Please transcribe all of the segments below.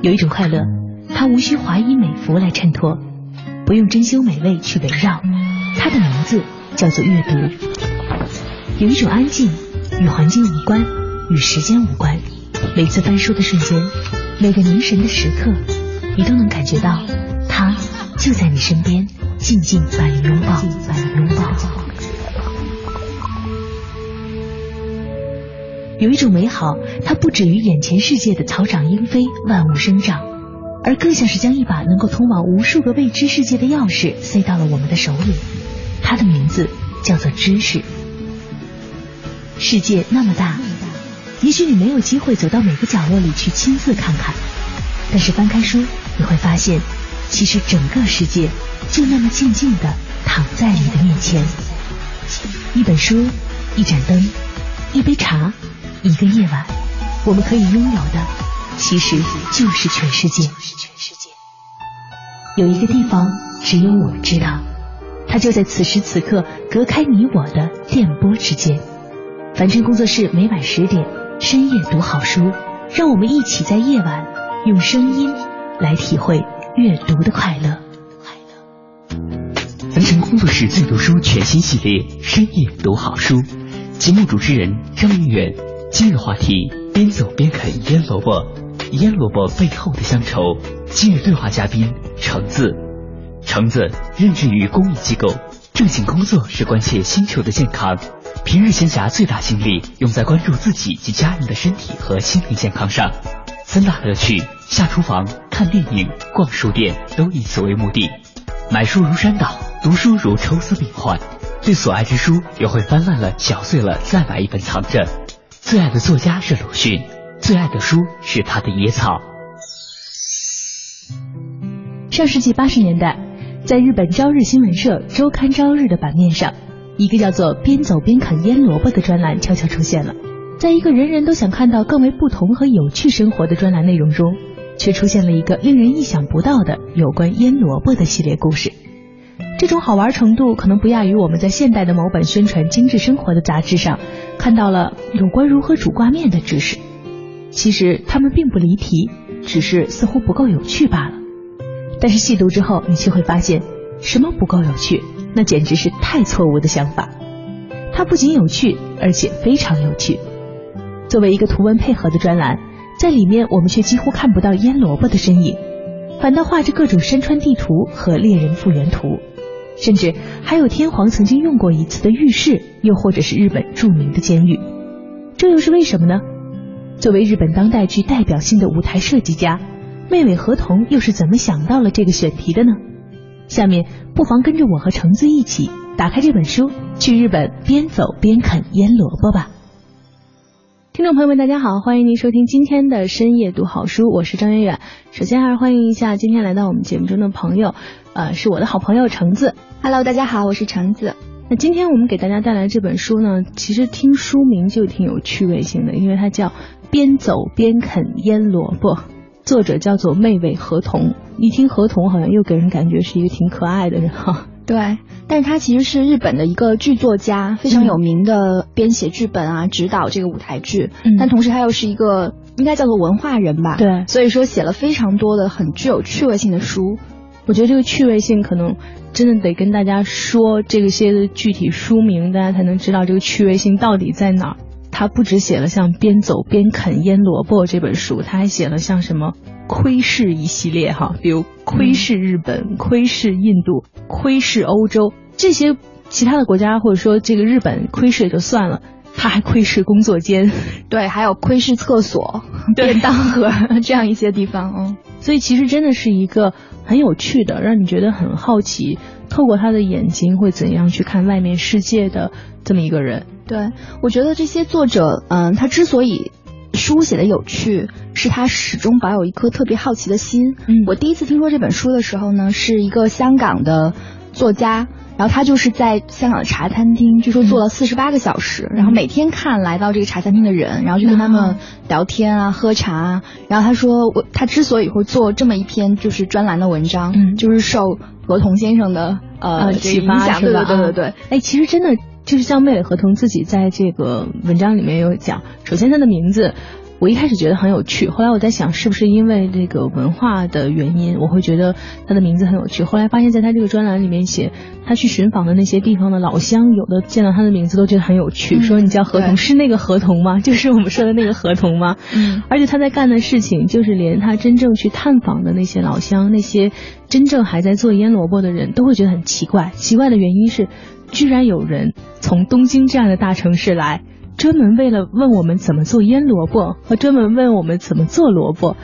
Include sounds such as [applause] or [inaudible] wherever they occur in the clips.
有一种快乐，它无需华衣美服来衬托，不用珍馐美味去围绕，它的名字叫做阅读。有一种安静，与环境无关，与时间无关。每次翻书的瞬间，每个凝神的时刻，你都能感觉到，它就在你身边，静静把你拥抱，把你拥抱。有一种美好，它不止于眼前世界的草长莺飞、万物生长，而更像是将一把能够通往无数个未知世界的钥匙塞到了我们的手里。它的名字叫做知识。世界那么大，也许你没有机会走到每个角落里去亲自看看，但是翻开书，你会发现，其实整个世界就那么静静的躺在你的面前。一本书，一盏灯，一杯茶。一个夜晚，我们可以拥有的，其实就是全世界。有一个地方，只有我知道，它就在此时此刻，隔开你我的电波之间。凡尘工作室每晚十点，深夜读好书，让我们一起在夜晚用声音来体会阅读的快乐。凡尘工作室最读书全新系列，深夜读好书，节目主持人张明远。今日话题：边走边啃腌萝卜，腌萝卜背后的乡愁。今日对话嘉宾：橙子。橙子任职于公益机构，正经工作是关切星球的健康，平日闲暇最大精力用在关注自己及家人的身体和心灵健康上。三大乐趣：下厨房、看电影、逛书店，都以此为目的。买书如山倒，读书如抽丝剥幻，对所爱之书也会翻烂了、嚼碎了，再买一本藏着。最爱的作家是鲁迅，最爱的书是他的《野草》。上世纪八十年代，在日本朝日新闻社周刊朝日的版面上，一个叫做“边走边啃腌萝卜”的专栏悄悄出现了。在一个人人都想看到更为不同和有趣生活的专栏内容中，却出现了一个令人意想不到的有关腌萝卜的系列故事。这种好玩程度可能不亚于我们在现代的某本宣传精致生活的杂志上看到了有关如何煮挂面的知识。其实他们并不离题，只是似乎不够有趣罢了。但是细读之后，你却会发现，什么不够有趣？那简直是太错误的想法。它不仅有趣，而且非常有趣。作为一个图文配合的专栏，在里面我们却几乎看不到腌萝卜的身影，反倒画着各种山川地图和猎人复原图。甚至还有天皇曾经用过一次的浴室，又或者是日本著名的监狱，这又是为什么呢？作为日本当代具代表性的舞台设计家，妹妹和同又是怎么想到了这个选题的呢？下面不妨跟着我和橙子一起打开这本书，去日本边走边啃腌萝卜吧。听众朋友们，大家好，欢迎您收听今天的深夜读好书，我是张远远。首先还是欢迎一下今天来到我们节目中的朋友，呃，是我的好朋友橙子。Hello，大家好，我是橙子。那今天我们给大家带来这本书呢，其实听书名就挺有趣味性的，因为它叫《边走边啃腌萝卜》，作者叫做妹尾河童。一听河童，好像又给人感觉是一个挺可爱的人哈。对，但是他其实是日本的一个剧作家，非常有名的编写剧本啊，指导这个舞台剧。嗯，但同时他又是一个应该叫做文化人吧？对，所以说写了非常多的很具有趣味性的书。我觉得这个趣味性可能真的得跟大家说这些的具体书名，大家才能知道这个趣味性到底在哪儿。他不只写了像《边走边啃腌萝卜》这本书，他还写了像什么。窥视一系列哈，比如窥视日本、窥视印度、窥视欧洲这些其他的国家，或者说这个日本窥视也就算了，他还窥视工作间，对，还有窥视厕所、[laughs] 便当盒这样一些地方，嗯，所以其实真的是一个很有趣的，让你觉得很好奇，透过他的眼睛会怎样去看外面世界的这么一个人。对，我觉得这些作者，嗯，他之所以。书写的有趣，是他始终保有一颗特别好奇的心。嗯，我第一次听说这本书的时候呢，是一个香港的作家，然后他就是在香港的茶餐厅，据说坐了四十八个小时，然后每天看来到这个茶餐厅的人，然后就跟他们聊天啊、喝茶啊。然后他说，我他之所以会做这么一篇就是专栏的文章，嗯，就是受罗彤先生的呃启发，对对对对对。哎，其实真的。就是像妹尾合同自己在这个文章里面有讲，首先他的名字，我一开始觉得很有趣，后来我在想是不是因为这个文化的原因，我会觉得他的名字很有趣。后来发现，在他这个专栏里面写他去寻访的那些地方的老乡，有的见到他的名字都觉得很有趣，说你叫合同是那个合同吗？就是我们说的那个合同吗？嗯，而且他在干的事情，就是连他真正去探访的那些老乡，那些真正还在做腌萝卜的人都会觉得很奇怪。奇怪的原因是，居然有人从东京这样的大城市来。专门为了问我们怎么做腌萝卜，和专门问我们怎么做萝卜，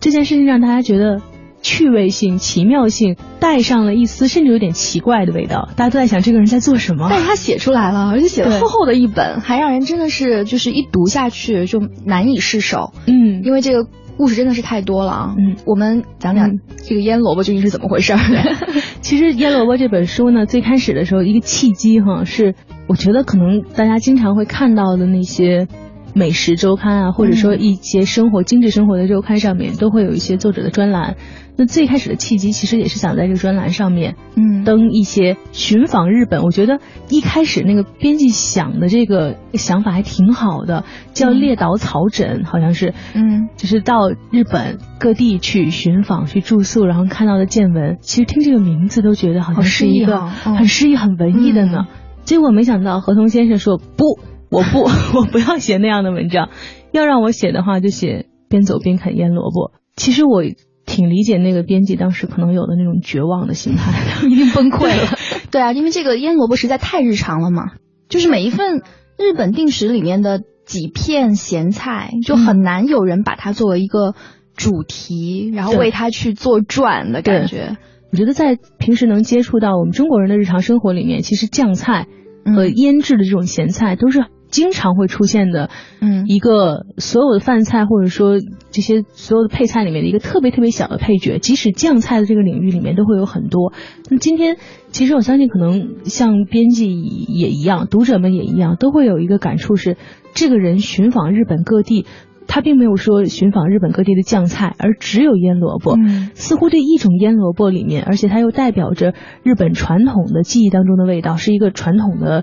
这件事情让大家觉得趣味性、奇妙性带上了一丝甚至有点奇怪的味道。大家都在想这个人在做什么，但是他写出来了，而且写了厚厚的一本，还让人真的是就是一读下去就难以释手。嗯，因为这个故事真的是太多了啊。嗯，我们讲讲这个腌萝卜究竟是怎么回事儿。[laughs] 其实腌萝卜这本书呢，最开始的时候一个契机哈是。我觉得可能大家经常会看到的那些美食周刊啊，或者说一些生活精致生活的周刊上面，都会有一些作者的专栏。那最开始的契机其实也是想在这个专栏上面，嗯，登一些寻访日本。我觉得一开始那个编辑想的这个想法还挺好的，叫列岛草枕，好像是，嗯，就是到日本各地去寻访、去住宿，然后看到的见闻。其实听这个名字都觉得好像是一个很诗意、很文艺的呢。结果没想到，何同先生说不，我不，[laughs] 我不要写那样的文章，要让我写的话就写边走边啃腌萝卜。其实我挺理解那个编辑当时可能有的那种绝望的心态，[laughs] 一定崩溃了。对啊，因为这个腌萝卜实在太日常了嘛，就是每一份日本定食里面的几片咸菜，就很难有人把它作为一个主题，然后为它去做传的感觉。我觉得在平时能接触到我们中国人的日常生活里面，其实酱菜和腌制的这种咸菜都是经常会出现的，嗯，一个所有的饭菜或者说这些所有的配菜里面的一个特别特别小的配角。即使酱菜的这个领域里面都会有很多。那今天其实我相信，可能像编辑也一样，读者们也一样，都会有一个感触是，这个人寻访日本各地。他并没有说寻访日本各地的酱菜，而只有腌萝卜。似乎这一种腌萝卜里面，而且它又代表着日本传统的记忆当中的味道，是一个传统的，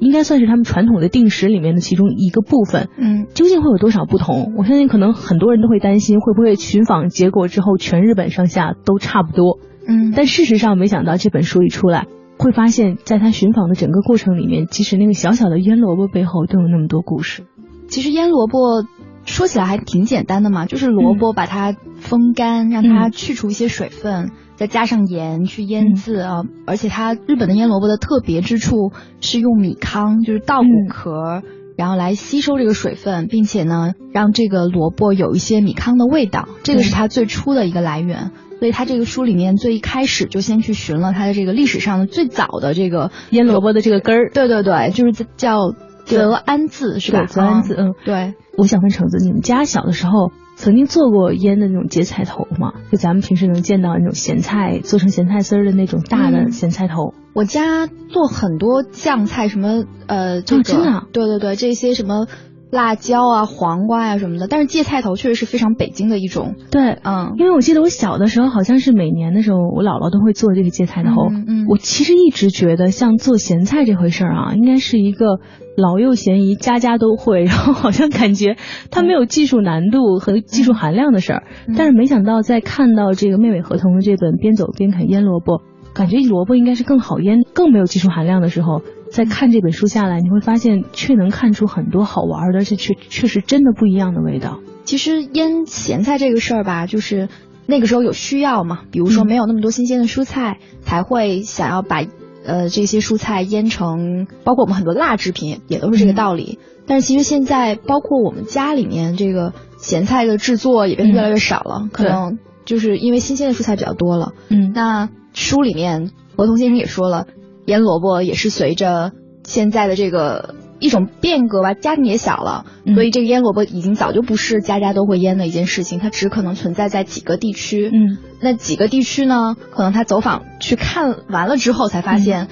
应该算是他们传统的定时里面的其中一个部分。嗯，究竟会有多少不同？我相信可能很多人都会担心，会不会寻访结果之后全日本上下都差不多？嗯，但事实上没想到这本书一出来，会发现在他寻访的整个过程里面，其实那个小小的腌萝卜背后都有那么多故事。其实腌萝卜。说起来还挺简单的嘛，就是萝卜把它风干，让它去除一些水分，再加上盐去腌制啊。而且它日本的腌萝卜的特别之处是用米糠，就是稻谷壳，然后来吸收这个水分，并且呢让这个萝卜有一些米糠的味道，这个是它最初的一个来源。所以它这个书里面最一开始就先去寻了它的这个历史上的最早的这个腌萝卜的这个根儿。对对对，就是叫。泽安字是吧？泽安字，嗯，对。我想问橙子，你们家小的时候曾经做过腌的那种芥菜头吗？就咱们平时能见到那种咸菜做成咸菜丝儿的那种大的咸菜头。我家做很多酱菜，什么呃，这个，真的，对对对，这些什么。辣椒啊，黄瓜呀什么的，但是芥菜头确实是非常北京的一种。对，嗯，因为我记得我小的时候，好像是每年的时候，我姥姥都会做这个芥菜头。嗯，我其实一直觉得，像做咸菜这回事儿啊，应该是一个老幼咸宜，家家都会，[laughs] 然后好像感觉它没有技术难度和技术含量的事儿。但是没想到，在看到这个妹妹合同的这本《边走边啃腌萝卜》，感觉萝卜应该是更好腌、更没有技术含量的时候。在看这本书下来，你会发现却能看出很多好玩的，而且确确实真的不一样的味道。其实腌咸菜这个事儿吧，就是那个时候有需要嘛，比如说没有那么多新鲜的蔬菜，才会想要把呃这些蔬菜腌成，包括我们很多辣制品也都是这个道理。但是其实现在，包括我们家里面这个咸菜的制作也变得越来越少了，可能就是因为新鲜的蔬菜比较多了。嗯，那书里面何同先生也说了。腌萝卜也是随着现在的这个一种变革吧，家庭也小了，所以这个腌萝卜已经早就不是家家都会腌的一件事情，它只可能存在在几个地区。嗯，那几个地区呢，可能他走访去看完了之后，才发现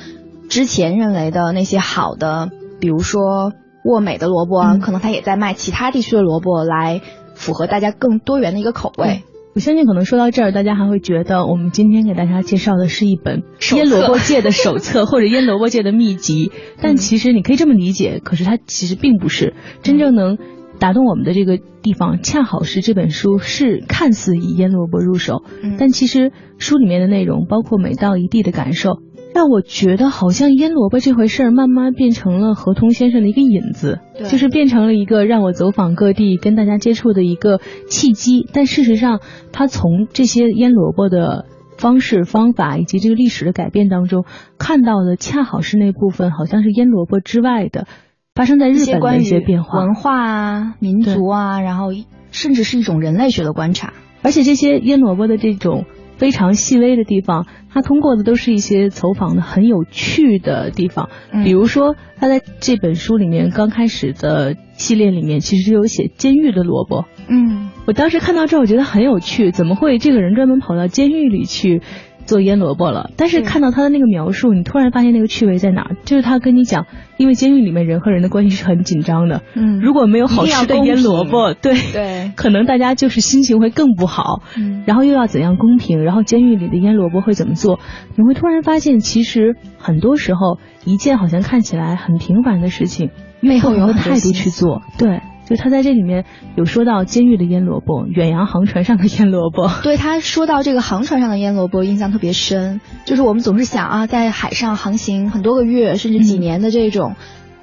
之前认为的那些好的，比如说沃美的萝卜，可能他也在卖其他地区的萝卜来符合大家更多元的一个口味。我相信可能说到这儿，大家还会觉得我们今天给大家介绍的是一本腌萝卜界的手册 [laughs] 或者腌萝卜界的秘籍，但其实你可以这么理解，可是它其实并不是。真正能打动我们的这个地方，恰好是这本书是看似以腌萝卜入手，但其实书里面的内容，包括每到一地的感受，让我觉得好像腌萝卜这回事儿，慢慢变成了河通先生的一个引子，就是变成了一个让我走访各地、跟大家接触的一个契机。但事实上，他从这些腌萝卜的方式、方法以及这个历史的改变当中，看到的恰好是那部分好像是腌萝卜之外的。发生在日本的一些变化，文化啊、民族啊，然后甚至是一种人类学的观察。而且这些腌萝卜的这种非常细微的地方，他通过的都是一些走访的很有趣的地方。比如说，他在这本书里面刚开始的系列里面，其实有写监狱的萝卜。嗯，我当时看到这，我觉得很有趣，怎么会这个人专门跑到监狱里去？做腌萝卜了，但是看到他的那个描述，你突然发现那个趣味在哪？就是他跟你讲，因为监狱里面人和人的关系是很紧张的，嗯，如果没有好吃的腌萝卜，对对，可能大家就是心情会更不好，嗯，然后又要怎样公平？然后监狱里的腌萝卜会怎么做？你会突然发现，其实很多时候一件好像看起来很平凡的事情，背后有态度去做，对。就他在这里面有说到监狱的腌萝卜，远洋航船上的腌萝卜。[laughs] 对他说到这个航船上的腌萝卜，印象特别深。就是我们总是想啊，在海上航行很多个月，甚至几年的这种。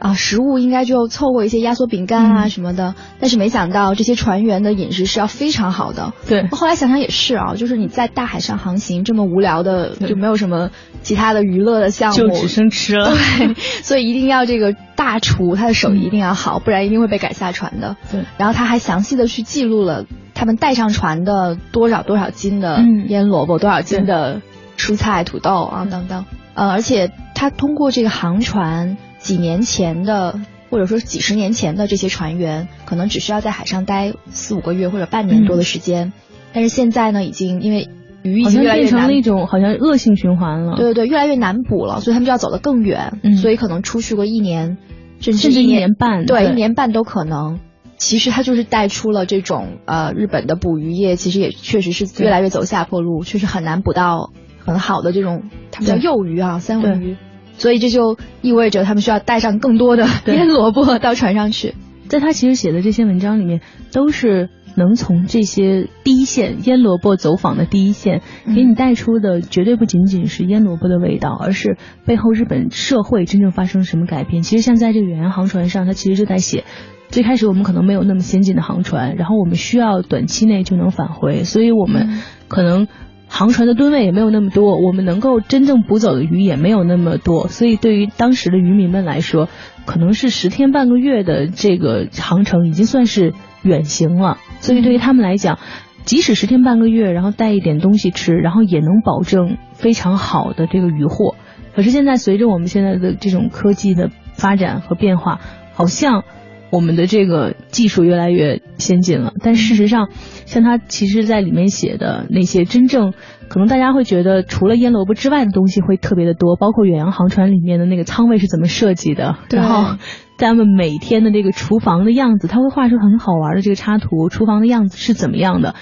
啊，食物应该就凑合一些压缩饼干啊什么的，但是没想到这些船员的饮食是要非常好的。对，后来想想也是啊，就是你在大海上航行这么无聊的，就没有什么其他的娱乐的项目，就只剩吃了。[laughs] 对，所以一定要这个大厨他的手艺一定要好，不然一定会被赶下船的。对，然后他还详细的去记录了他们带上船的多少多少斤的腌萝卜，多少斤的蔬菜、土豆啊等等。呃，而且他通过这个航船。几年前的，或者说几十年前的这些船员，可能只需要在海上待四五个月或者半年多的时间，但是现在呢，已经因为鱼已经越来越变成了一种好像恶性循环了。对对对，越来越难捕了，所以他们就要走得更远，所以可能出去过一年，甚至一年半，对，一年半都可能。其实它就是带出了这种呃，日本的捕鱼业其实也确实是越来越走下坡路，确实很难捕到很好的这种，它们叫幼鱼啊，三文鱼。所以这就意味着他们需要带上更多的腌萝卜到船上去。在他其实写的这些文章里面，都是能从这些第一线腌萝卜走访的第一线，给你带出的绝对不仅仅是腌萝卜的味道，而是背后日本社会真正发生了什么改变。其实像在这个远洋航船上，他其实就在写，最开始我们可能没有那么先进的航船，然后我们需要短期内就能返回，所以我们可能。航船的吨位也没有那么多，我们能够真正捕走的鱼也没有那么多，所以对于当时的渔民们来说，可能是十天半个月的这个航程已经算是远行了。所以对于他们来讲，即使十天半个月，然后带一点东西吃，然后也能保证非常好的这个渔获。可是现在随着我们现在的这种科技的发展和变化，好像。我们的这个技术越来越先进了，但事实上，像他其实在里面写的那些真正可能大家会觉得除了腌萝卜之外的东西会特别的多，包括远洋航船里面的那个舱位是怎么设计的，然后他们每天的这个厨房的样子，他会画出很好玩的这个插图，厨房的样子是怎么样的，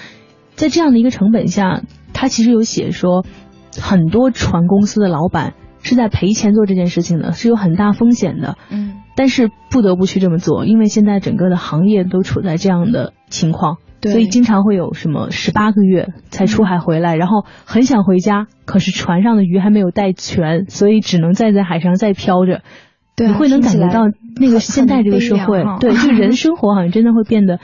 在这样的一个成本下，他其实有写说很多船公司的老板是在赔钱做这件事情的，是有很大风险的，嗯。但是不得不去这么做，因为现在整个的行业都处在这样的情况，所以经常会有什么十八个月才出海回来，然后很想回家，可是船上的鱼还没有带全，所以只能再在海上再漂着。对，你会能感觉到那个现在这个社会，对，就 [laughs] 人生活好像真的会变得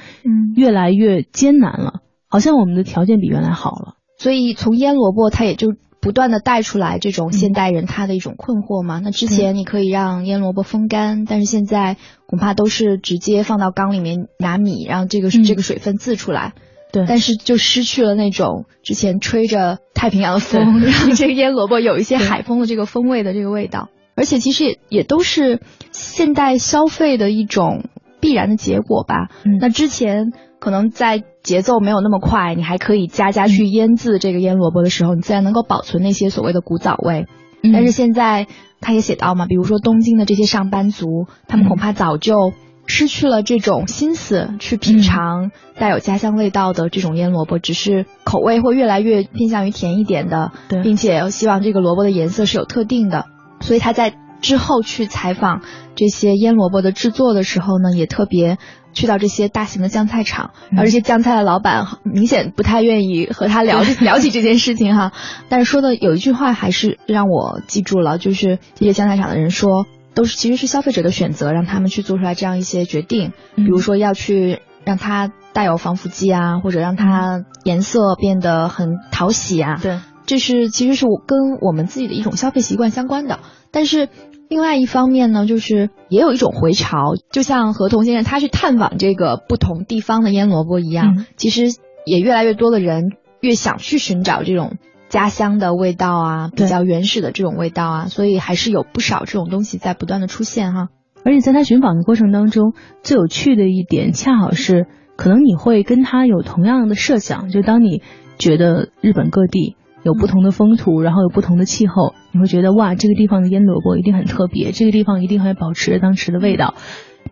越来越艰难了，好像我们的条件比原来好了。所以从腌萝卜，它也就。不断的带出来这种现代人他的一种困惑嘛？那之前你可以让腌萝卜风干，但是现在恐怕都是直接放到缸里面拿米，让这个这个水分自出来。对，但是就失去了那种之前吹着太平洋的风，让这个腌萝卜有一些 [laughs] 海风的这个风味的这个味道。而且其实也也都是现代消费的一种必然的结果吧。那之前。可能在节奏没有那么快，你还可以加加去腌制这个腌萝卜的时候，你自然能够保存那些所谓的古早味。但是现在他也写到嘛，比如说东京的这些上班族，他们恐怕早就失去了这种心思去品尝带有家乡味道的这种腌萝卜，只是口味会越来越偏向于甜一点的，并且希望这个萝卜的颜色是有特定的。所以他在之后去采访这些腌萝卜的制作的时候呢，也特别。去到这些大型的酱菜厂，然后这些酱菜的老板明显不太愿意和他聊 [laughs] 聊起这件事情哈。但是说的有一句话还是让我记住了，就是这些酱菜厂的人说，都是其实是消费者的选择，让他们去做出来这样一些决定，比如说要去让它带有防腐剂啊，或者让它颜色变得很讨喜啊。对，这是其实是我跟我们自己的一种消费习惯相关的，但是。另外一方面呢，就是也有一种回潮，就像何童先生他去探访这个不同地方的腌萝卜一样，其实也越来越多的人越想去寻找这种家乡的味道啊，比较原始的这种味道啊，所以还是有不少这种东西在不断的出现哈。而且在他寻访的过程当中，最有趣的一点，恰好是可能你会跟他有同样的设想，就当你觉得日本各地。有不同的风土，然后有不同的气候，你会觉得哇，这个地方的腌萝卜一定很特别，这个地方一定还保持着当时的味道。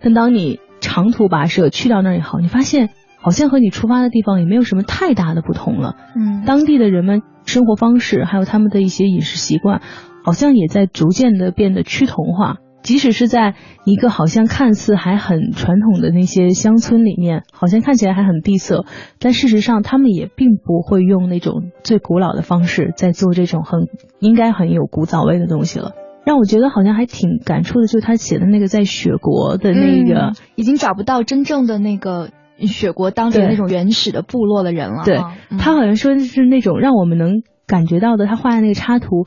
但当你长途跋涉去到那儿以后，你发现好像和你出发的地方也没有什么太大的不同了。嗯，当地的人们生活方式，还有他们的一些饮食习惯，好像也在逐渐的变得趋同化。即使是在一个好像看似还很传统的那些乡村里面，好像看起来还很闭塞，但事实上他们也并不会用那种最古老的方式在做这种很应该很有古早味的东西了。让我觉得好像还挺感触的，就是他写的那个在雪国的那个，已经找不到真正的那个雪国当地那种原始的部落的人了。对他好像说的是那种让我们能感觉到的，他画的那个插图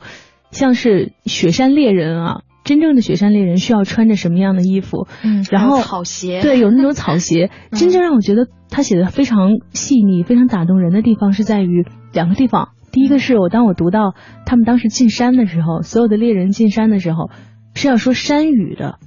像是雪山猎人啊。真正的雪山猎人需要穿着什么样的衣服？嗯，然后草鞋，对，有那种草鞋。真正让我觉得他写的非常细腻、非常打动人的地方是在于两个地方。第一个是我当我读到他们当时进山的时候，所有的猎人进山的时候是要说山语的，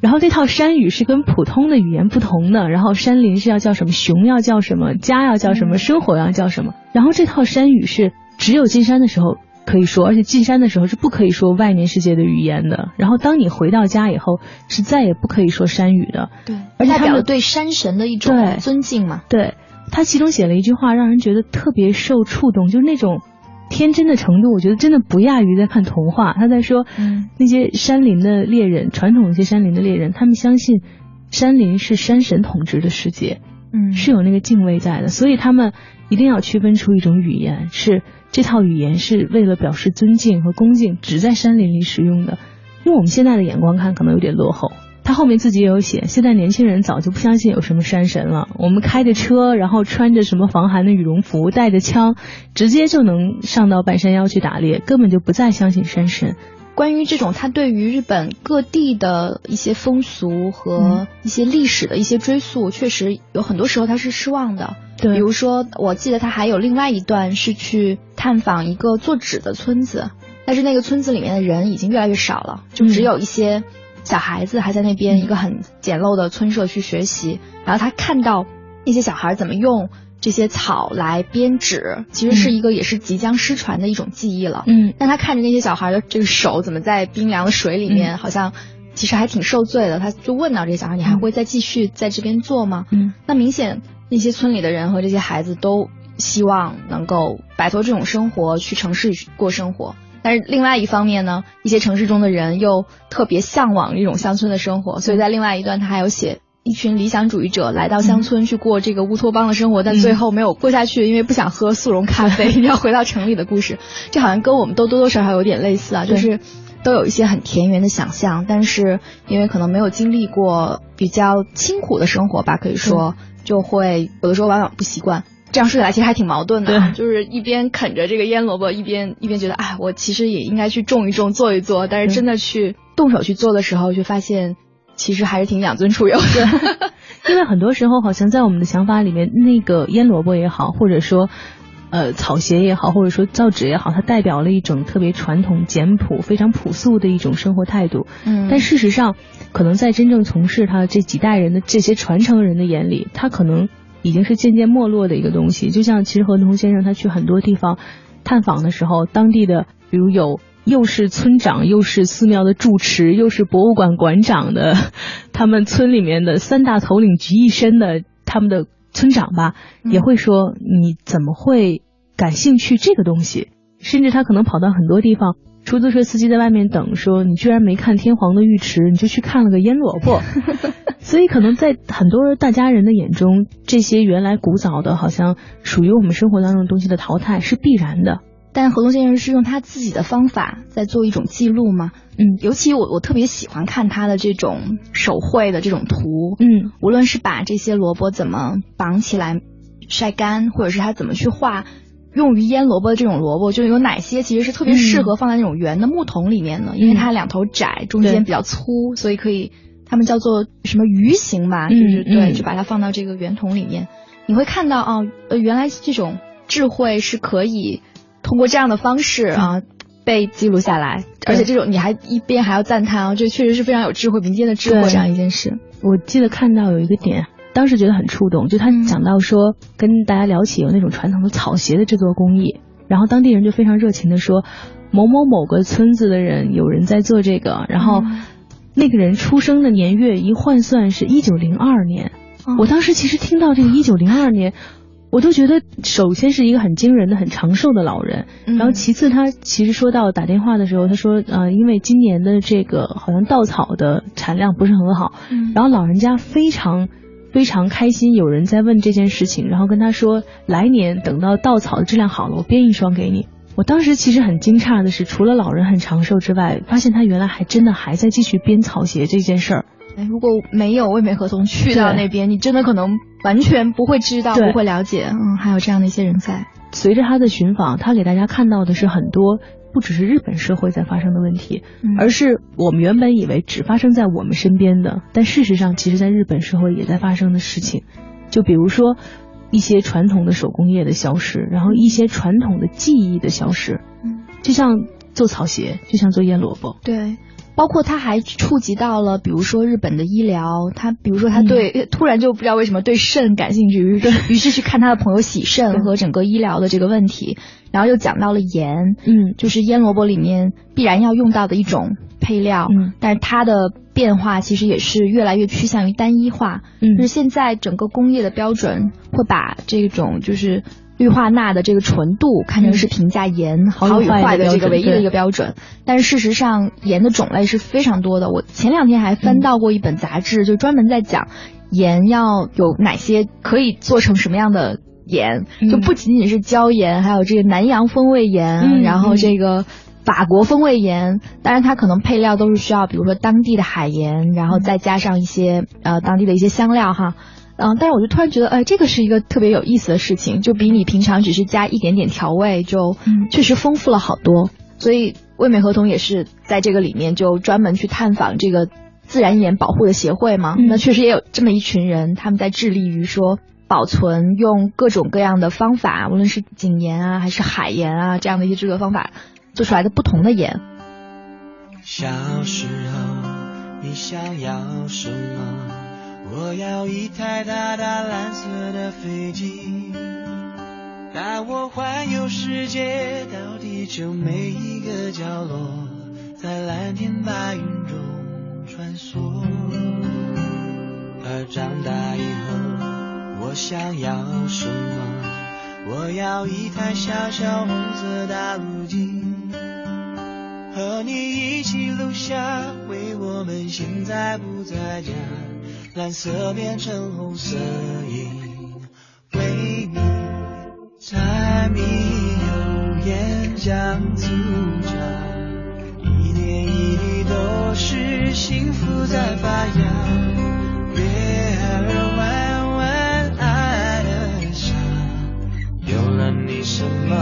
然后这套山语是跟普通的语言不同的。然后山林是要叫什么？熊要叫什么？家要叫什么？生活要叫什么？然后这套山语是只有进山的时候。可以说，而且进山的时候是不可以说外面世界的语言的。然后当你回到家以后，是再也不可以说山语的。对，而且他们对山神的一种尊敬嘛。对，他其中写了一句话，让人觉得特别受触动，就是那种天真的程度，我觉得真的不亚于在看童话。他在说，那些山林的猎人，传统一些山林的猎人，他们相信山林是山神统治的世界，嗯，是有那个敬畏在的，所以他们一定要区分出一种语言是。这套语言是为了表示尊敬和恭敬，只在山林里使用的。用我们现在的眼光看，可能有点落后。他后面自己也有写，现在年轻人早就不相信有什么山神了。我们开着车，然后穿着什么防寒的羽绒服，带着枪，直接就能上到半山腰去打猎，根本就不再相信山神。关于这种他对于日本各地的一些风俗和一些历史的一些追溯，确实有很多时候他是失望的。对，比如说，我记得他还有另外一段是去探访一个做纸的村子，但是那个村子里面的人已经越来越少了，就只有一些小孩子还在那边一个很简陋的村舍去学习。然后他看到那些小孩怎么用。这些草来编纸，其实是一个也是即将失传的一种技艺了。嗯，但他看着那些小孩的这个手怎么在冰凉的水里面，好像其实还挺受罪的。他就问到这些小孩：“你还会再继续在这边做吗？”嗯，那明显那些村里的人和这些孩子都希望能够摆脱这种生活，去城市过生活。但是另外一方面呢，一些城市中的人又特别向往这种乡村的生活，所以在另外一段他还有写。一群理想主义者来到乡村去过这个乌托邦的生活，但最后没有过下去，因为不想喝速溶咖啡，[laughs] 要回到城里的故事。这好像跟我们都多多少少有点类似啊，就是都有一些很田园的想象，但是因为可能没有经历过比较清苦的生活吧，可以说就会有的时候往往不习惯。这样说起来其实还挺矛盾的，就是一边啃着这个腌萝卜，一边一边觉得，哎，我其实也应该去种一种，做一做。但是真的去动手去做的时候，就发现。其实还是挺养尊处优的，[laughs] 因为很多时候好像在我们的想法里面，那个腌萝卜也好，或者说，呃，草鞋也好，或者说造纸也好，它代表了一种特别传统、简朴、非常朴素的一种生活态度。嗯，但事实上，可能在真正从事它这几代人的这些传承人的眼里，它可能已经是渐渐没落的一个东西。就像其实何同先生他去很多地方探访的时候，当地的比如有。又是村长，又是寺庙的住持，又是博物馆馆长的，他们村里面的三大头领集一身的，他们的村长吧，也会说你怎么会感兴趣这个东西？甚至他可能跑到很多地方出租车司机在外面等，说你居然没看天皇的浴池，你就去看了个腌萝卜。[laughs] 所以可能在很多大家人的眼中，这些原来古早的，好像属于我们生活当中的东西的淘汰是必然的。但何东先生是用他自己的方法在做一种记录吗？嗯，尤其我我特别喜欢看他的这种手绘的这种图。嗯，无论是把这些萝卜怎么绑起来晒干，或者是他怎么去画。用于腌萝卜的这种萝卜，就有哪些其实是特别适合放在那种圆的木桶里面呢？因为它两头窄，中间比较粗，所以可以，他们叫做什么鱼形吧？就是对，就把它放到这个圆桶里面。你会看到啊，呃，原来这种智慧是可以通过这样的方式啊被记录下来，而且这种你还一边还要赞叹啊，这确实是非常有智慧、民间的智慧。这样一件事。我记得看到有一个点。当时觉得很触动，就他讲到说，跟大家聊起有那种传统的草鞋的制作工艺，然后当地人就非常热情的说，某某某个村子的人有人在做这个，然后那个人出生的年月一换算是一九零二年。我当时其实听到这个一九零二年，我都觉得首先是一个很惊人的、很长寿的老人，然后其次他其实说到打电话的时候，他说呃，因为今年的这个好像稻草的产量不是很好，然后老人家非常。非常开心，有人在问这件事情，然后跟他说，来年等到稻草的质量好了，我编一双给你。我当时其实很惊诧的是，除了老人很长寿之外，发现他原来还真的还在继续编草鞋这件事儿。哎，如果没有魏美合同去到那边，你真的可能完全不会知道，不会了解，嗯，还有这样的一些人在。随着他的寻访，他给大家看到的是很多。不只是日本社会在发生的问题，而是我们原本以为只发生在我们身边的，但事实上，其实在日本社会也在发生的事情。就比如说一些传统的手工业的消失，然后一些传统的技艺的消失，嗯就像做草鞋，就像做腌萝卜。对。包括他还触及到了，比如说日本的医疗，他比如说他对突然就不知道为什么对肾感兴趣，于是 [laughs] 于是去看他的朋友洗肾和整个医疗的这个问题，然后又讲到了盐，嗯，就是腌萝卜里面必然要用到的一种配料，嗯，但是它的变化其实也是越来越趋向于单一化，嗯，就是现在整个工业的标准会把这种就是。氯化钠的这个纯度看成是评价盐好与坏的这个唯一的一个标准，但是事实上盐的种类是非常多的。我前两天还翻到过一本杂志，就专门在讲盐要有哪些可以做成什么样的盐，就不仅仅是椒盐，还有这个南洋风味盐，然后这个法国风味盐。当然，它可能配料都是需要，比如说当地的海盐，然后再加上一些呃当地的一些香料哈。嗯，但是我就突然觉得，哎，这个是一个特别有意思的事情，就比你平常只是加一点点调味，就确实丰富了好多。所以味美合同也是在这个里面就专门去探访这个自然盐保护的协会嘛。那确实也有这么一群人，他们在致力于说保存，用各种各样的方法，无论是井盐啊，还是海盐啊，这样的一些制作方法做出来的不同的盐。小时候，你想要什么？我要一台大大蓝色的飞机，带我环游世界，到地球每一个角落，在蓝天白云中穿梭。而长大以后，我想要什么？我要一台小小红色大陆机，和你一起录下，为我们现在不在家。蓝色变成红色，因为你柴米油盐酱醋茶，一点一滴都是幸福在发芽。月儿弯弯爱的傻，有了你什么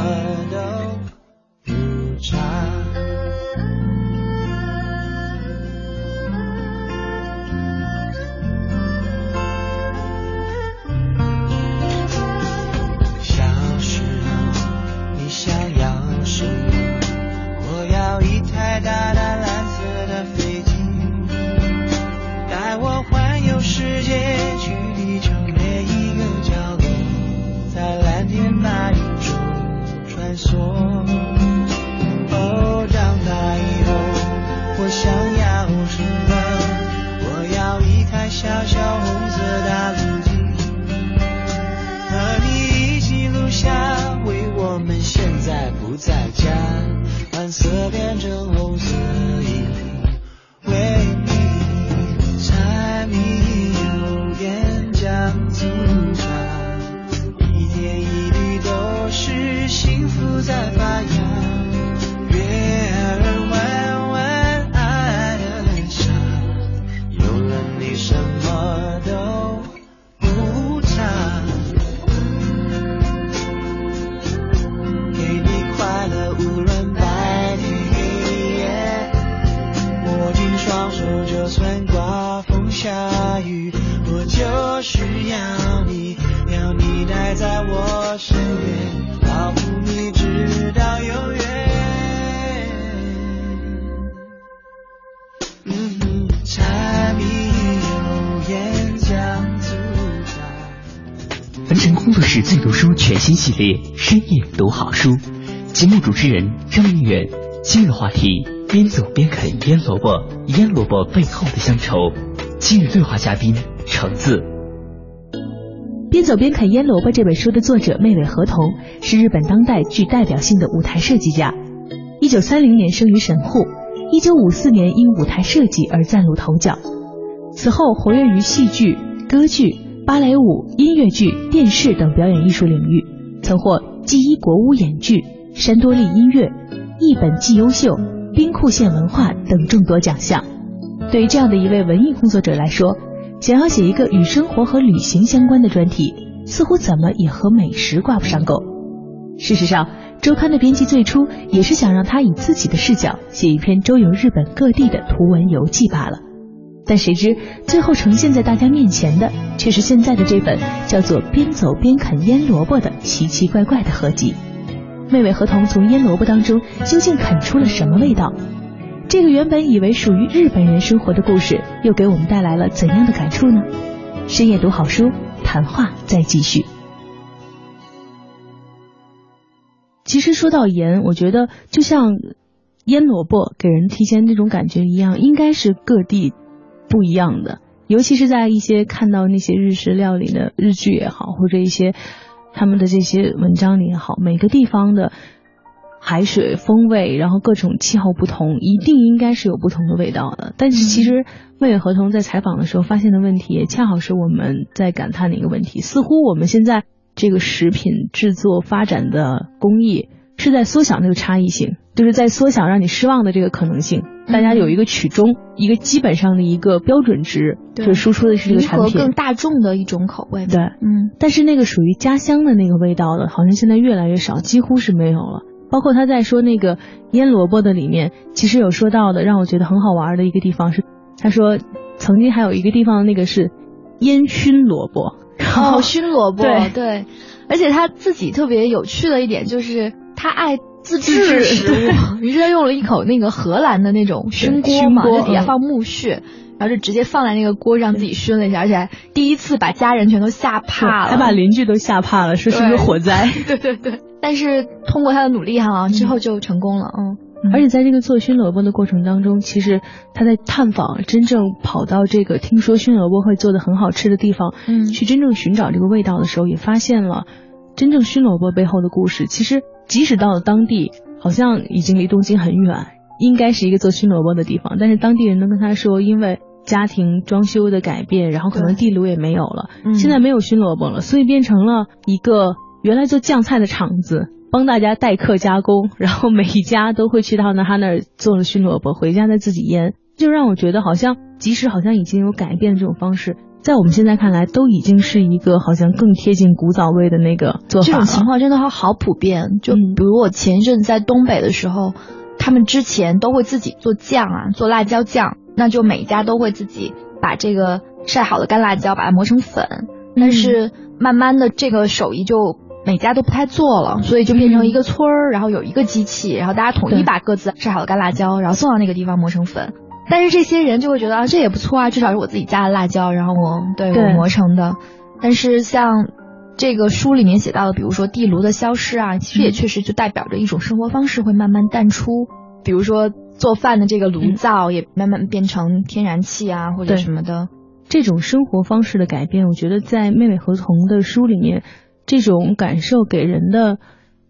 需要你，要你待在我身边，保护你直到永远。柴米油盐酱醋茶。文成工作室最读书全新系列深夜读好书，节目主持人张明远，今日话题边走边啃腌萝卜，腌萝卜背后的乡愁。今日对话嘉宾橙子。边走边啃腌萝卜这本书的作者妹尾和同是日本当代具代表性的舞台设计家。一九三零年生于神户，一九五四年因舞台设计而崭露头角。此后活跃于戏剧、歌剧、芭蕾舞、音乐剧、电视等表演艺术领域，曾获纪伊国屋演剧、山多利音乐、一本记优秀、兵库县文化等众多奖项。对于这样的一位文艺工作者来说，想要写一个与生活和旅行相关的专题，似乎怎么也和美食挂不上钩。事实上，周刊的编辑最初也是想让他以自己的视角写一篇周游日本各地的图文游记罢了。但谁知，最后呈现在大家面前的，却是现在的这本叫做《边走边啃腌萝卜》的奇奇怪怪的合集。妹妹合同从腌萝卜当中究竟啃出了什么味道？这个原本以为属于日本人生活的故事，又给我们带来了怎样的感触呢？深夜读好书，谈话再继续。其实说到盐，我觉得就像腌萝卜给人提前那种感觉一样，应该是各地不一样的。尤其是在一些看到那些日式料理的日剧也好，或者一些他们的这些文章里也好，每个地方的。海水风味，然后各种气候不同，一定应该是有不同的味道的。但是其实魏伟合同在采访的时候发现的问题，也恰好是我们在感叹的一个问题。似乎我们现在这个食品制作发展的工艺是在缩小那个差异性，就是在缩小让你失望的这个可能性。大家有一个曲中，一个基本上的一个标准值，就输出的是这个产品更大众的一种口味。对，嗯。但是那个属于家乡的那个味道的，好像现在越来越少，几乎是没有了。包括他在说那个腌萝卜的里面，其实有说到的，让我觉得很好玩的一个地方是，他说曾经还有一个地方那个是烟熏萝卜，哦，熏萝卜，[laughs] 对。对，而且他自己特别有趣的一点就是他爱自制食物，[laughs] 于是他用了一口那个荷兰的那种熏锅嘛，就底下放木屑。然后就直接放在那个锅上自己熏了一下，而且第一次把家人全都吓怕了，还把邻居都吓怕了，说是不是火灾。[laughs] 对对对，但是通过他的努力哈，之后就成功了。嗯，而且在这个做熏萝卜的过程当中，其实他在探访真正跑到这个听说熏萝卜会做的很好吃的地方，嗯，去真正寻找这个味道的时候，也发现了真正熏萝卜背后的故事。其实即使到了当地，好像已经离东京很远，应该是一个做熏萝卜的地方，但是当地人都跟他说，因为家庭装修的改变，然后可能地炉也没有了，现在没有熏萝卜了，所以变成了。一个原来做酱菜的厂子，帮大家代客加工，然后每一家都会去到那他那儿做了。熏萝卜，回家再自己腌，就让我觉得好像即使好像已经有改变这种方式，在我们现在看来都已经是一个好像更贴近古早味的那个做法这种情况真的好好普遍，就比如我前一阵在东北的时候，他们之前都会自己做酱啊，做辣椒酱。那就每家都会自己把这个晒好的干辣椒把它磨成粉，但是慢慢的这个手艺就每家都不太做了，所以就变成一个村儿，然后有一个机器，然后大家统一把各自晒好的干辣椒，然后送到那个地方磨成粉。但是这些人就会觉得啊，这也不错啊，至少是我自己家的辣椒，然后我对我磨成的。但是像这个书里面写到的，比如说地炉的消失啊，其实也确实就代表着一种生活方式会慢慢淡出，比如说。做饭的这个炉灶也慢慢变成天然气啊，或者什么的。这种生活方式的改变，我觉得在妹妹合同的书里面，这种感受给人的，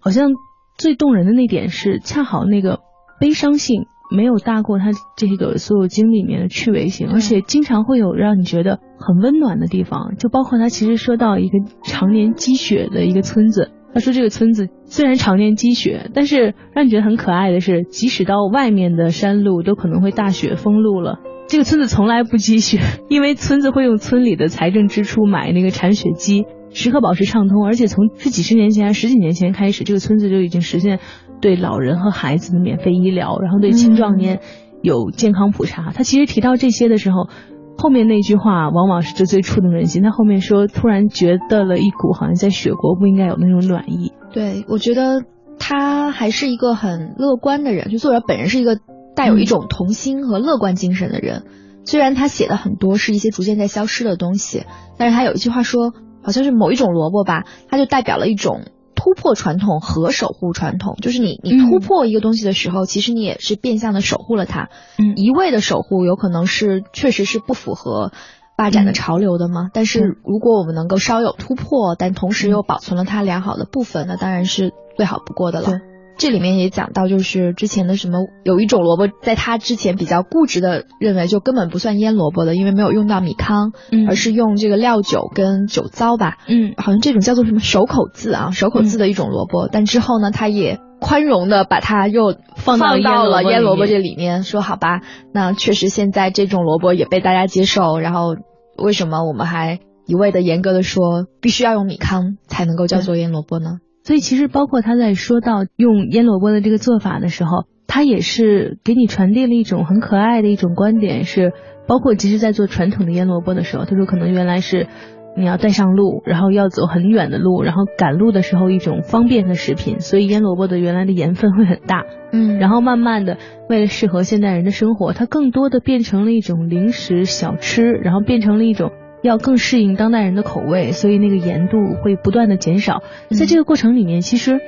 好像最动人的那点是，恰好那个悲伤性没有大过他这个所有经历里面的趣味性，而且经常会有让你觉得很温暖的地方。就包括他其实说到一个常年积雪的一个村子。他说：“这个村子虽然常年积雪，但是让你觉得很可爱的是，即使到外面的山路都可能会大雪封路了，这个村子从来不积雪，因为村子会用村里的财政支出买那个铲雪机，时刻保持畅通。而且从是几十年前还是十几年前开始，这个村子就已经实现对老人和孩子的免费医疗，然后对青壮年有健康普查。他其实提到这些的时候，后面那句话往往是就最触动人心。他后面说，突然觉得了一股好像在雪国不应该有那种暖意。对，我觉得他还是一个很乐观的人，就作者本人是一个带有一种童心和乐观精神的人。虽然他写的很多是一些逐渐在消失的东西，但是他有一句话说，好像是某一种萝卜吧，它就代表了一种突破传统和守护传统。就是你你突破一个东西的时候，其实你也是变相的守护了它。嗯，一味的守护有可能是确实是不符合发展的潮流的嘛。但是如果我们能够稍有突破，但同时又保存了它良好的部分，那当然是最好不过的了。这里面也讲到，就是之前的什么有一种萝卜，在他之前比较固执的认为就根本不算腌萝卜的，因为没有用到米糠，嗯，而是用这个料酒跟酒糟吧，嗯，好像这种叫做什么手口字啊，手口字的一种萝卜。但之后呢，他也宽容的把它又放到了腌萝卜这里面，说好吧，那确实现在这种萝卜也被大家接受，然后为什么我们还一味的严格的说必须要用米糠才能够叫做腌萝卜呢？所以其实包括他在说到用腌萝卜的这个做法的时候，他也是给你传递了一种很可爱的一种观点，是包括其实，在做传统的腌萝卜的时候，他说可能原来是你要带上路，然后要走很远的路，然后赶路的时候一种方便的食品，所以腌萝卜的原来的盐分会很大，嗯，然后慢慢的为了适合现代人的生活，它更多的变成了一种零食小吃，然后变成了一种。要更适应当代人的口味，所以那个盐度会不断的减少。在这个过程里面，其实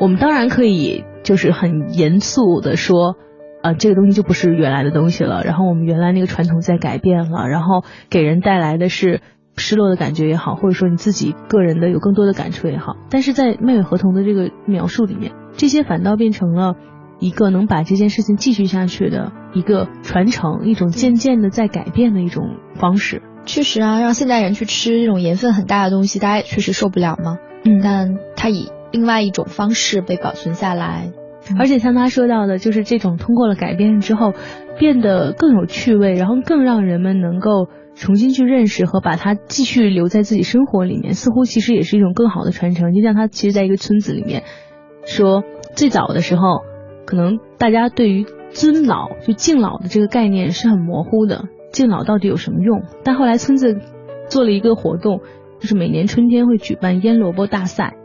我们当然可以就是很严肃的说，啊，这个东西就不是原来的东西了。然后我们原来那个传统在改变了，然后给人带来的是失落的感觉也好，或者说你自己个人的有更多的感触也好。但是在妹妹合同的这个描述里面，这些反倒变成了一个能把这件事情继续下去的一个传承，一种渐渐的在改变的一种方式。确实啊，让现代人去吃这种盐分很大的东西，大家也确实受不了嘛。嗯，但它以另外一种方式被保存下来，而且像他说到的，就是这种通过了改编之后，变得更有趣味，然后更让人们能够重新去认识和把它继续留在自己生活里面，似乎其实也是一种更好的传承。就像他其实在一个村子里面说，最早的时候，可能大家对于尊老就敬老的这个概念是很模糊的。敬老到底有什么用？但后来村子做了一个活动，就是每年春天会举办腌萝卜大赛，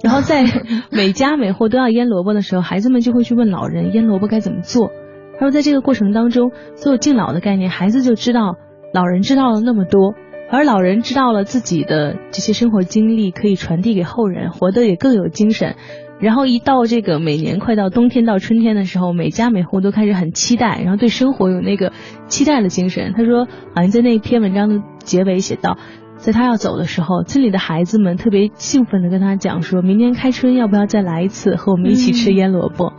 然后在 [laughs] 每家每户都要腌萝卜的时候，孩子们就会去问老人腌萝卜该怎么做。他说，在这个过程当中，所有敬老的概念，孩子就知道老人知道了那么多，而老人知道了自己的这些生活经历可以传递给后人，活得也更有精神。然后一到这个每年快到冬天到春天的时候，每家每户都开始很期待，然后对生活有那个期待的精神。他说，好像在那篇文章的结尾写到，在他要走的时候，村里的孩子们特别兴奋的跟他讲，说明年开春要不要再来一次，和我们一起吃腌萝卜。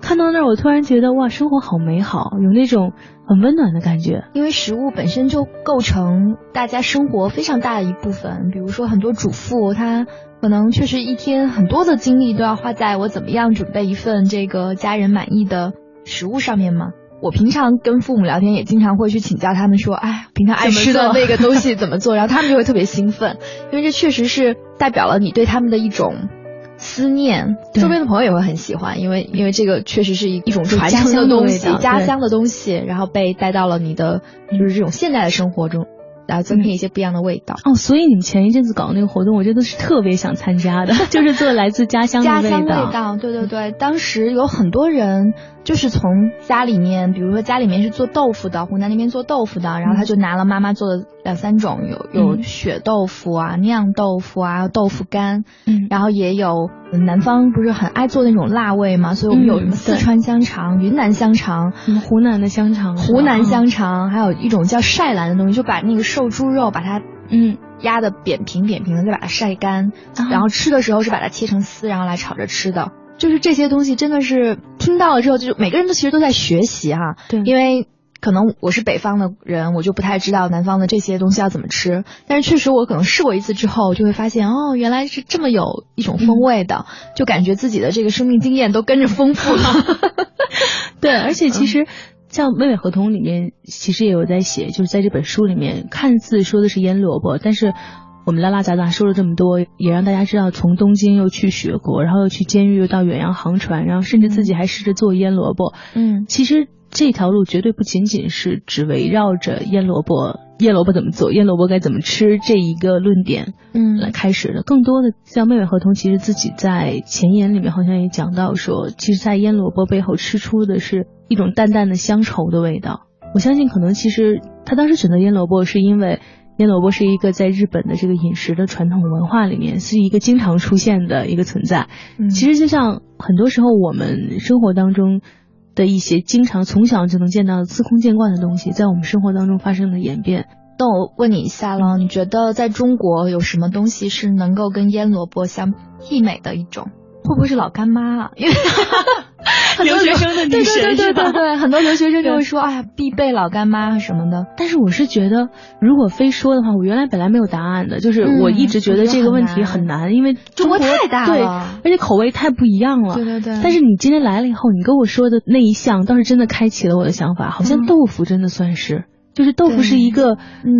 看到那儿，我突然觉得哇，生活好美好，有那种很温暖的感觉。因为食物本身就构成大家生活非常大的一部分。比如说很多主妇，她可能确实一天很多的精力都要花在我怎么样准备一份这个家人满意的食物上面嘛。我平常跟父母聊天，也经常会去请教他们说，哎，平常爱吃的那个东西怎么做，然后他们就会特别兴奋，因为这确实是代表了你对他们的一种。思念，周边的朋友也会很喜欢，因为因为这个确实是一一种传承的东西，家乡的东西，然后被带到了你的就是这种现代的生活中。然后增添一些不一样的味道哦，所以你们前一阵子搞的那个活动，我真的是特别想参加的，[laughs] 就是做来自家乡家乡味道。对对对，当时有很多人就是从家里面，比如说家里面是做豆腐的，湖南那边做豆腐的，然后他就拿了妈妈做的两三种，有有血豆腐啊、酿豆腐啊、豆腐干，嗯，然后也有南方不是很爱做那种辣味嘛，所以我们有什么四川香肠、云南香肠、湖南的香肠、湖南香肠，还有一种叫晒兰的东西，就把那个。瘦猪肉把它嗯。压的扁平扁平的，再把它晒干，然后吃的时候是把它切成丝，然后来炒着吃的。就是这些东西真的是听到了之后，就每个人都其实都在学习哈。对，因为可能我是北方的人，我就不太知道南方的这些东西要怎么吃。但是确实我可能试过一次之后，就会发现哦，原来是这么有一种风味的，就感觉自己的这个生命经验都跟着丰富了。[laughs] 对，[laughs] 而且其实。像《妹妹合同》里面其实也有在写，就是在这本书里面，看似说的是腌萝卜，但是我们拉拉杂杂说了这么多，也让大家知道从东京又去雪国，然后又去监狱，又到远洋航船，然后甚至自己还试着做腌萝卜。嗯，其实这条路绝对不仅仅是只围绕着腌萝卜，腌萝卜怎么做，腌萝卜该怎么吃这一个论点，嗯，来开始的。更多的像妹妹合同，其实自己在前言里面好像也讲到说，其实，在腌萝卜背后吃出的是一种淡淡的乡愁的味道。我相信，可能其实他当时选择腌萝卜，是因为腌萝卜是一个在日本的这个饮食的传统文化里面是一个经常出现的一个存在。其实就像很多时候我们生活当中。的一些经常从小就能见到的司空见惯的东西，在我们生活当中发生的演变。那我问你一下了，你觉得在中国有什么东西是能够跟腌萝卜相媲美的一种？会不会是老干妈啊？[laughs] 因为留学生的女神是吧？对对对，很多留学生就会说，哎呀，必备老干妈什么的。但是我是觉得，如果非说的话，我原来本来没有答案的，就是我一直觉得这个问题很难，因为中国太大了，对，而且口味太不一样了。对对对。但是你今天来了以后，你跟我说的那一项倒是真的开启了我的想法，好像豆腐真的算是。就是豆腐是一个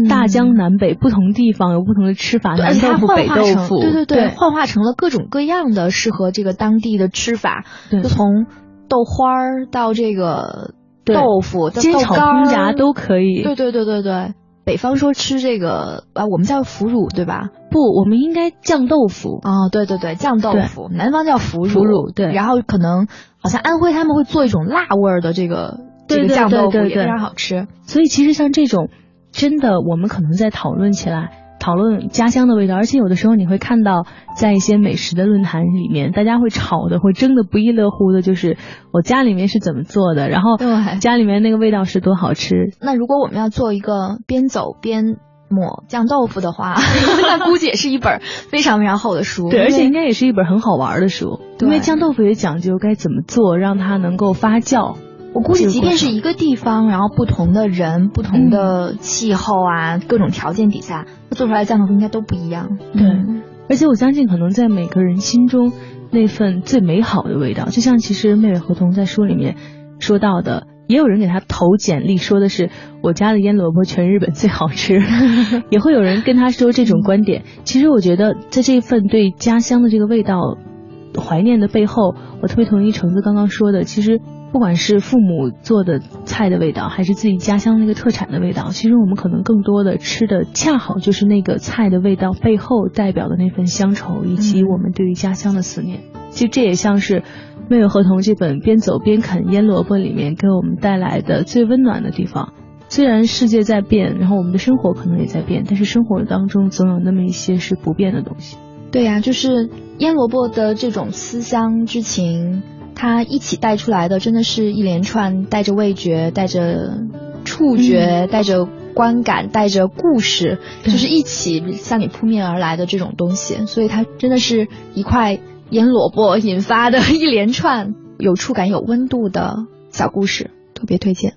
大江南北不同地方有不同的吃法，南豆腐北豆腐，对对对，幻化成了各种各样的适合这个当地的吃法，就从豆花儿到这个豆腐、煎炒烹炸都可以。对对对对对，北方说吃这个啊，我们叫腐乳对吧？不，我们应该酱豆腐。哦，对对对，酱豆腐，南方叫腐乳。腐乳对，然后可能好像安徽他们会做一种辣味儿的这个。这个酱豆腐也非常好吃，所以其实像这种，真的我们可能在讨论起来，讨论家乡的味道，而且有的时候你会看到，在一些美食的论坛里面，大家会吵的，会争的不亦乐乎的，就是我家里面是怎么做的，然后家里面那个味道是多好吃。那如果我们要做一个边走边抹酱豆腐的话，[laughs] 那估计也是一本非常非常厚的书，对，而且应该也是一本很好玩的书，因为酱豆腐也讲究该怎么做，让它能够发酵。我估计，即便是一个地方，然后不同的人、不同的气候啊，各种条件底下，做出来的酱豆腐应该都不一样。对，而且我相信，可能在每个人心中，那份最美好的味道，就像其实妹妹合同在书里面说到的，也有人给他投简历，说的是我家的腌萝卜全日本最好吃，[laughs] 也会有人跟他说这种观点。其实我觉得，在这份对家乡的这个味道怀念的背后，我特别同意橙子刚刚说的，其实。不管是父母做的菜的味道，还是自己家乡那个特产的味道，其实我们可能更多的吃的恰好就是那个菜的味道背后代表的那份乡愁，以及我们对于家乡的思念。其实这也像是《没有合同》这本边走边啃腌萝卜里面给我们带来的最温暖的地方。虽然世界在变，然后我们的生活可能也在变，但是生活当中总有那么一些是不变的东西。对呀，就是腌萝卜的这种思乡之情。它一起带出来的，真的是一连串带着味觉、带着触觉、带着观感、带着故事，就是一起向你扑面而来的这种东西。所以它真的是一块腌萝卜引发的一连串有触感、有温度的小故事，特别推荐。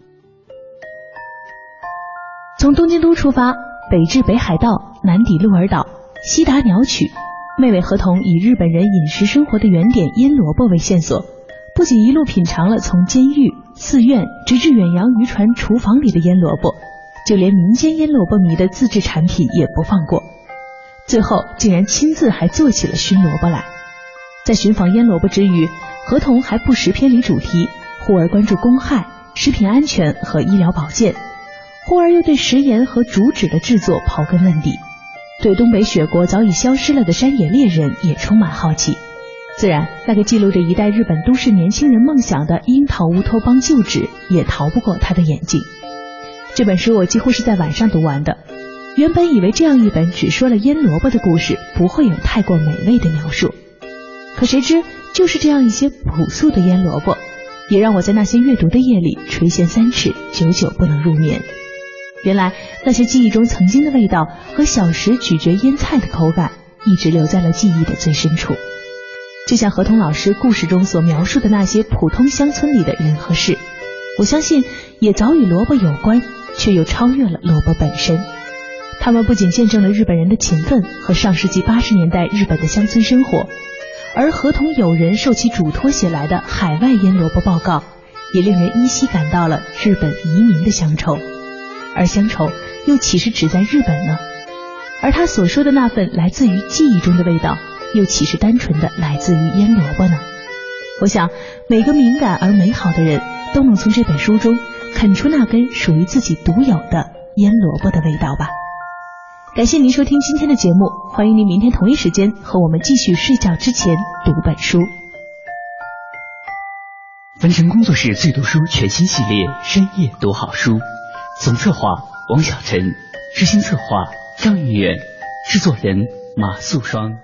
从东京都出发，北至北海道，南抵鹿儿岛，西达鸟取，妹妹合同以日本人饮食生活的原点腌萝卜为线索。不仅一路品尝了从监狱、寺院直至远洋渔船厨房里的腌萝卜，就连民间腌萝卜迷的自制产品也不放过。最后竟然亲自还做起了熏萝卜来。在寻访腌萝卜之余，合同还不时偏离主题，忽而关注公害、食品安全和医疗保健，忽而又对食盐和竹纸的制作刨根问底，对东北雪国早已消失了的山野猎人也充满好奇。自然，那个记录着一代日本都市年轻人梦想的樱桃乌托邦旧址也逃不过他的眼睛。这本书我几乎是在晚上读完的。原本以为这样一本只说了腌萝卜的故事不会有太过美味的描述，可谁知就是这样一些朴素的腌萝卜，也让我在那些阅读的夜里垂涎三尺，久久不能入眠。原来那些记忆中曾经的味道和小时咀嚼腌菜的口感，一直留在了记忆的最深处。就像何童老师故事中所描述的那些普通乡村里的人和事，我相信也早与萝卜有关，却又超越了萝卜本身。他们不仅见证了日本人的勤奋和上世纪八十年代日本的乡村生活，而合同友人受其嘱托写来的海外腌萝卜报告，也令人依稀感到了日本移民的乡愁。而乡愁又岂是只在日本呢？而他所说的那份来自于记忆中的味道。又岂是单纯的来自于腌萝卜呢？我想，每个敏感而美好的人都能从这本书中啃出那根属于自己独有的腌萝卜的味道吧。感谢您收听今天的节目，欢迎您明天同一时间和我们继续睡觉之前读本书。文成工作室最读书全新系列深夜读好书，总策划王小晨，执行策划张云远，制作人马素双。